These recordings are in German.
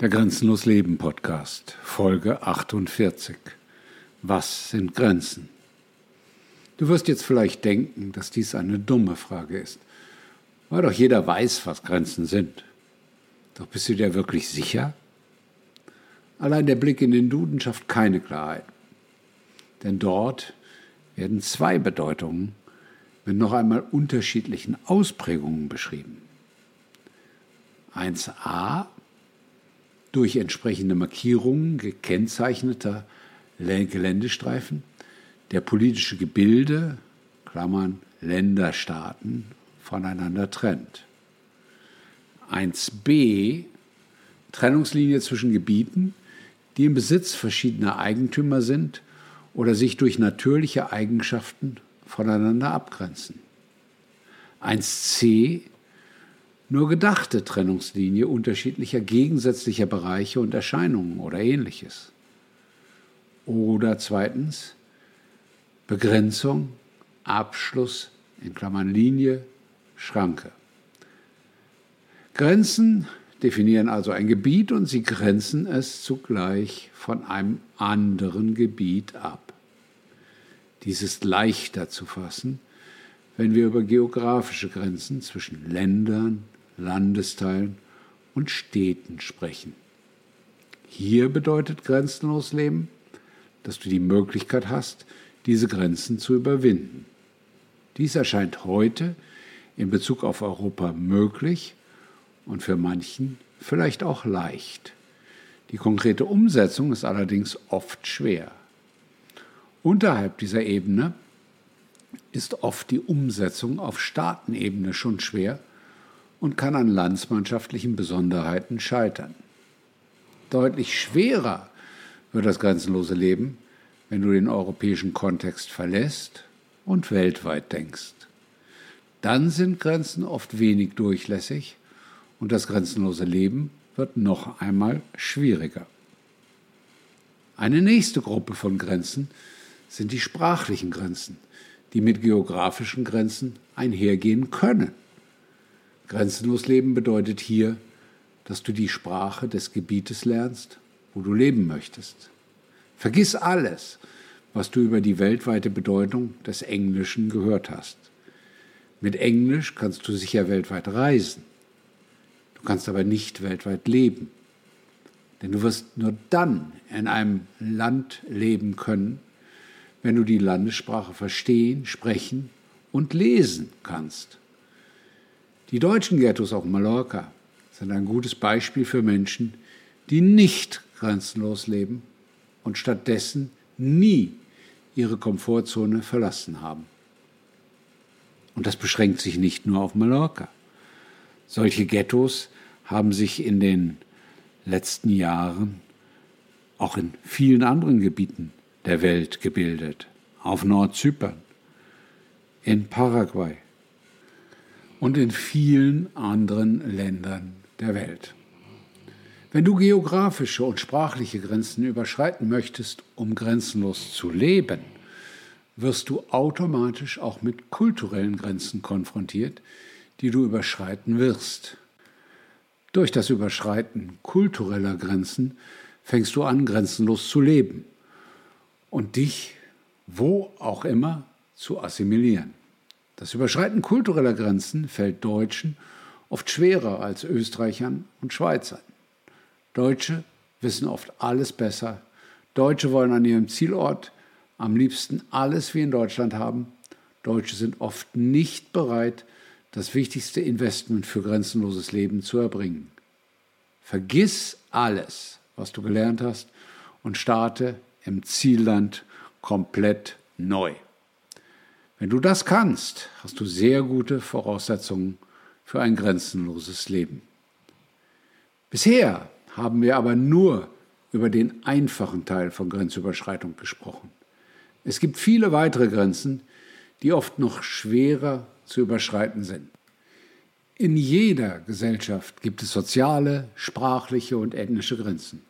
Der Grenzenlos Leben Podcast, Folge 48. Was sind Grenzen? Du wirst jetzt vielleicht denken, dass dies eine dumme Frage ist, weil doch jeder weiß, was Grenzen sind. Doch bist du dir wirklich sicher? Allein der Blick in den Duden schafft keine Klarheit. Denn dort werden zwei Bedeutungen mit noch einmal unterschiedlichen Ausprägungen beschrieben. 1a durch entsprechende Markierungen gekennzeichneter Geländestreifen der politische Gebilde, Klammern Länderstaaten, voneinander trennt. 1b Trennungslinie zwischen Gebieten, die im Besitz verschiedener Eigentümer sind oder sich durch natürliche Eigenschaften voneinander abgrenzen. 1c nur gedachte Trennungslinie unterschiedlicher gegensätzlicher Bereiche und Erscheinungen oder ähnliches. Oder zweitens Begrenzung, Abschluss in Klammern Linie, Schranke. Grenzen definieren also ein Gebiet und sie grenzen es zugleich von einem anderen Gebiet ab. Dies ist leichter zu fassen, wenn wir über geografische Grenzen zwischen Ländern, Landesteilen und Städten sprechen. Hier bedeutet grenzenlos Leben, dass du die Möglichkeit hast, diese Grenzen zu überwinden. Dies erscheint heute in Bezug auf Europa möglich und für manchen vielleicht auch leicht. Die konkrete Umsetzung ist allerdings oft schwer. Unterhalb dieser Ebene ist oft die Umsetzung auf Staatenebene schon schwer und kann an landsmannschaftlichen Besonderheiten scheitern. Deutlich schwerer wird das grenzenlose Leben, wenn du den europäischen Kontext verlässt und weltweit denkst. Dann sind Grenzen oft wenig durchlässig und das grenzenlose Leben wird noch einmal schwieriger. Eine nächste Gruppe von Grenzen sind die sprachlichen Grenzen, die mit geografischen Grenzen einhergehen können. Grenzenlos leben bedeutet hier, dass du die Sprache des Gebietes lernst, wo du leben möchtest. Vergiss alles, was du über die weltweite Bedeutung des Englischen gehört hast. Mit Englisch kannst du sicher weltweit reisen. Du kannst aber nicht weltweit leben. Denn du wirst nur dann in einem Land leben können, wenn du die Landessprache verstehen, sprechen und lesen kannst. Die deutschen Ghettos auf Mallorca sind ein gutes Beispiel für Menschen, die nicht grenzenlos leben und stattdessen nie ihre Komfortzone verlassen haben. Und das beschränkt sich nicht nur auf Mallorca. Solche Ghettos haben sich in den letzten Jahren auch in vielen anderen Gebieten der Welt gebildet. Auf Nordzypern, in Paraguay, und in vielen anderen Ländern der Welt. Wenn du geografische und sprachliche Grenzen überschreiten möchtest, um grenzenlos zu leben, wirst du automatisch auch mit kulturellen Grenzen konfrontiert, die du überschreiten wirst. Durch das Überschreiten kultureller Grenzen fängst du an, grenzenlos zu leben und dich, wo auch immer, zu assimilieren. Das Überschreiten kultureller Grenzen fällt Deutschen oft schwerer als Österreichern und Schweizern. Deutsche wissen oft alles besser. Deutsche wollen an ihrem Zielort am liebsten alles wie in Deutschland haben. Deutsche sind oft nicht bereit, das wichtigste Investment für grenzenloses Leben zu erbringen. Vergiss alles, was du gelernt hast und starte im Zielland komplett neu. Wenn du das kannst, hast du sehr gute Voraussetzungen für ein grenzenloses Leben. Bisher haben wir aber nur über den einfachen Teil von Grenzüberschreitung gesprochen. Es gibt viele weitere Grenzen, die oft noch schwerer zu überschreiten sind. In jeder Gesellschaft gibt es soziale, sprachliche und ethnische Grenzen.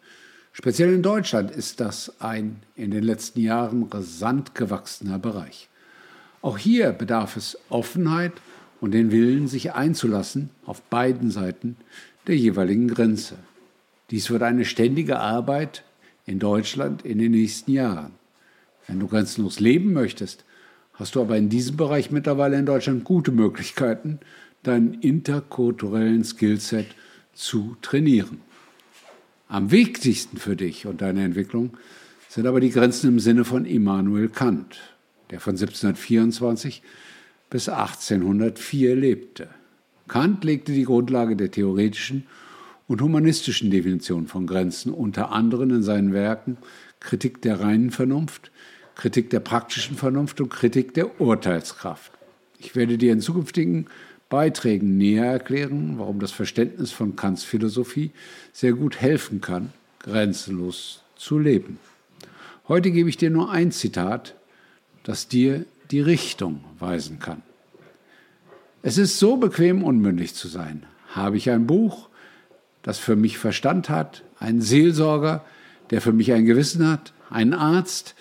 Speziell in Deutschland ist das ein in den letzten Jahren rasant gewachsener Bereich. Auch hier bedarf es Offenheit und den Willen, sich einzulassen auf beiden Seiten der jeweiligen Grenze. Dies wird eine ständige Arbeit in Deutschland in den nächsten Jahren. Wenn du grenzenlos leben möchtest, hast du aber in diesem Bereich mittlerweile in Deutschland gute Möglichkeiten, deinen interkulturellen Skillset zu trainieren. Am wichtigsten für dich und deine Entwicklung sind aber die Grenzen im Sinne von Immanuel Kant, der von 1724 bis 1804 lebte. Kant legte die Grundlage der theoretischen und humanistischen Definition von Grenzen, unter anderem in seinen Werken Kritik der reinen Vernunft, Kritik der praktischen Vernunft und Kritik der Urteilskraft. Ich werde dir in zukünftigen Beiträgen näher erklären, warum das Verständnis von Kants Philosophie sehr gut helfen kann, grenzenlos zu leben. Heute gebe ich dir nur ein Zitat, das dir die Richtung weisen kann. Es ist so bequem, unmündig zu sein. Habe ich ein Buch, das für mich Verstand hat, einen Seelsorger, der für mich ein Gewissen hat, einen Arzt,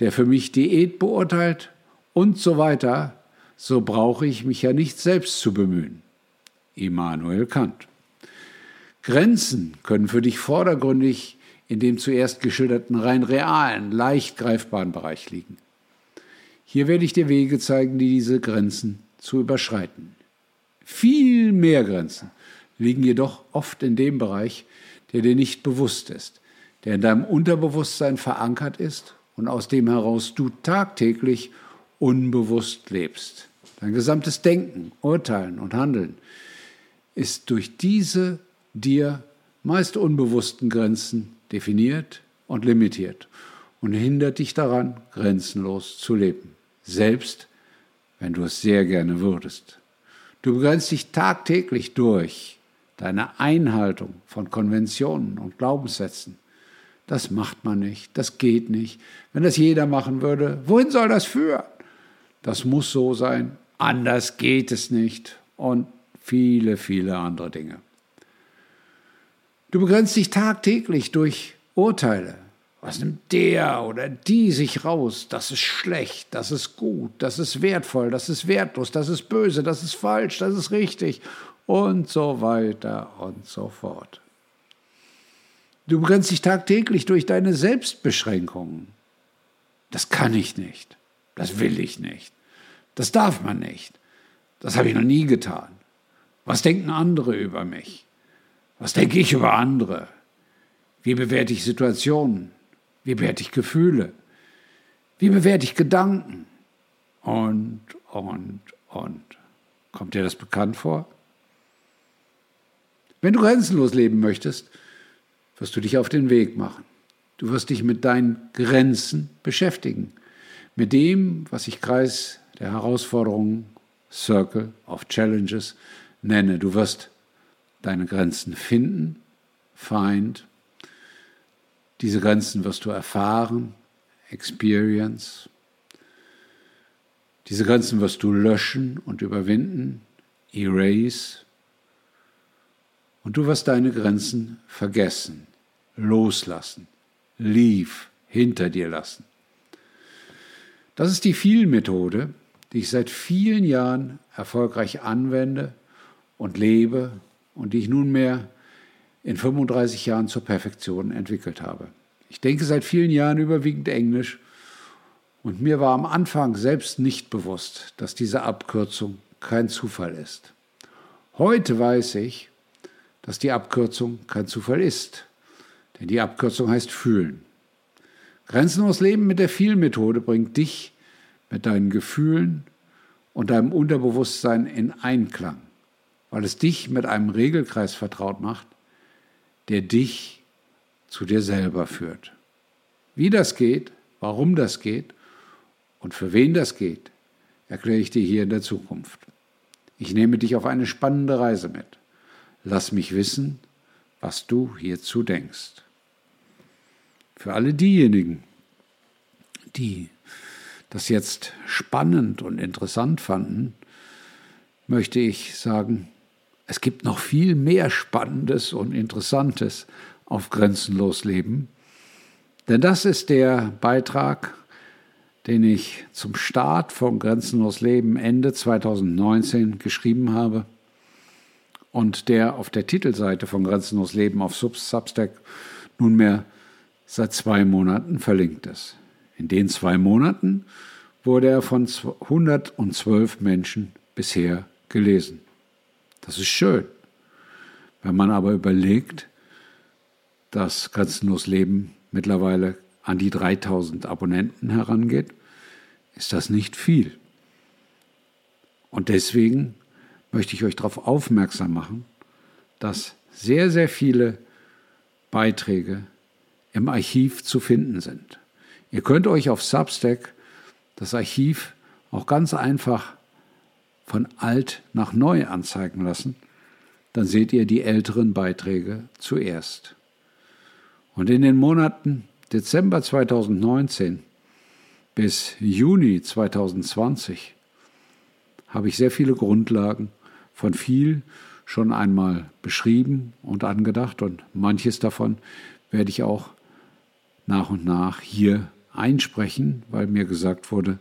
der für mich Diät beurteilt und so weiter, so brauche ich mich ja nicht selbst zu bemühen. Immanuel Kant. Grenzen können für dich vordergründig in dem zuerst geschilderten rein realen, leicht greifbaren Bereich liegen. Hier werde ich dir Wege zeigen, die diese Grenzen zu überschreiten. Viel mehr Grenzen liegen jedoch oft in dem Bereich, der dir nicht bewusst ist, der in deinem Unterbewusstsein verankert ist und aus dem heraus du tagtäglich unbewusst lebst. Dein gesamtes Denken, Urteilen und Handeln ist durch diese dir meist unbewussten Grenzen definiert und limitiert und hindert dich daran, grenzenlos zu leben, selbst wenn du es sehr gerne würdest. Du begrenzt dich tagtäglich durch deine Einhaltung von Konventionen und Glaubenssätzen. Das macht man nicht, das geht nicht. Wenn das jeder machen würde, wohin soll das führen? Das muss so sein, anders geht es nicht und viele, viele andere Dinge. Du begrenzt dich tagtäglich durch Urteile. Was nimmt der oder die sich raus? Das ist schlecht, das ist gut, das ist wertvoll, das ist wertlos, das ist böse, das ist falsch, das ist richtig und so weiter und so fort. Du begrenzt dich tagtäglich durch deine Selbstbeschränkungen. Das kann ich nicht, das will ich nicht. Das darf man nicht. Das habe ich noch nie getan. Was denken andere über mich? Was denke ich über andere? Wie bewerte ich Situationen? Wie bewerte ich Gefühle? Wie bewerte ich Gedanken? Und, und, und. Kommt dir das bekannt vor? Wenn du grenzenlos leben möchtest, wirst du dich auf den Weg machen. Du wirst dich mit deinen Grenzen beschäftigen. Mit dem, was ich Kreis der Herausforderungen, Circle of Challenges nenne. Du wirst deine Grenzen finden, find. Diese Grenzen wirst du erfahren, experience. Diese Grenzen wirst du löschen und überwinden, erase. Und du wirst deine Grenzen vergessen, loslassen, leave, hinter dir lassen. Das ist die Viel-Methode, die ich seit vielen Jahren erfolgreich anwende und lebe und die ich nunmehr in 35 Jahren zur Perfektion entwickelt habe. Ich denke seit vielen Jahren überwiegend Englisch und mir war am Anfang selbst nicht bewusst, dass diese Abkürzung kein Zufall ist. Heute weiß ich, dass die Abkürzung kein Zufall ist, denn die Abkürzung heißt fühlen. Grenzenlos Leben mit der Viel-Methode bringt dich mit deinen Gefühlen und deinem Unterbewusstsein in Einklang, weil es dich mit einem Regelkreis vertraut macht, der dich zu dir selber führt. Wie das geht, warum das geht und für wen das geht, erkläre ich dir hier in der Zukunft. Ich nehme dich auf eine spannende Reise mit. Lass mich wissen, was du hierzu denkst. Für alle diejenigen, die das jetzt spannend und interessant fanden, möchte ich sagen, es gibt noch viel mehr Spannendes und Interessantes auf Grenzenlos Leben. Denn das ist der Beitrag, den ich zum Start von Grenzenlos Leben Ende 2019 geschrieben habe. und der auf der Titelseite von Grenzenlos Leben auf Substack nunmehr seit zwei Monaten verlinkt ist. In den zwei Monaten wurde er von 112 Menschen bisher gelesen. Das ist schön. Wenn man aber überlegt, dass Grenzenlos Leben mittlerweile an die 3000 Abonnenten herangeht, ist das nicht viel. Und deswegen möchte ich euch darauf aufmerksam machen, dass sehr, sehr viele Beiträge im Archiv zu finden sind. Ihr könnt euch auf Substack das Archiv auch ganz einfach von alt nach neu anzeigen lassen. Dann seht ihr die älteren Beiträge zuerst. Und in den Monaten Dezember 2019 bis Juni 2020 habe ich sehr viele Grundlagen von viel schon einmal beschrieben und angedacht und manches davon werde ich auch nach und nach hier einsprechen, weil mir gesagt wurde,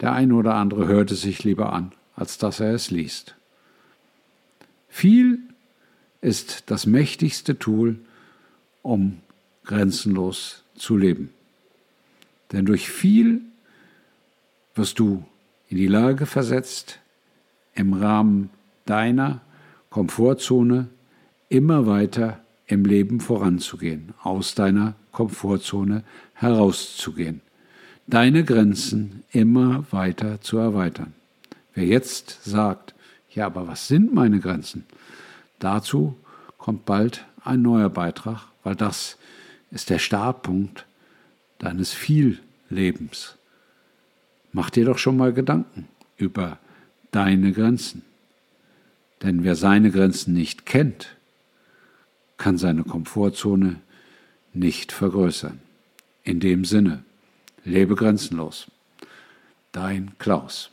der eine oder andere hört es sich lieber an, als dass er es liest. Viel ist das mächtigste Tool, um grenzenlos zu leben. Denn durch viel wirst du in die Lage versetzt, im Rahmen deiner Komfortzone immer weiter im Leben voranzugehen, aus deiner Komfortzone herauszugehen, deine Grenzen immer weiter zu erweitern. Wer jetzt sagt, ja, aber was sind meine Grenzen? Dazu kommt bald ein neuer Beitrag, weil das ist der Startpunkt deines Viellebens. Mach dir doch schon mal Gedanken über deine Grenzen. Denn wer seine Grenzen nicht kennt, kann seine Komfortzone nicht vergrößern. In dem Sinne, lebe grenzenlos. Dein Klaus.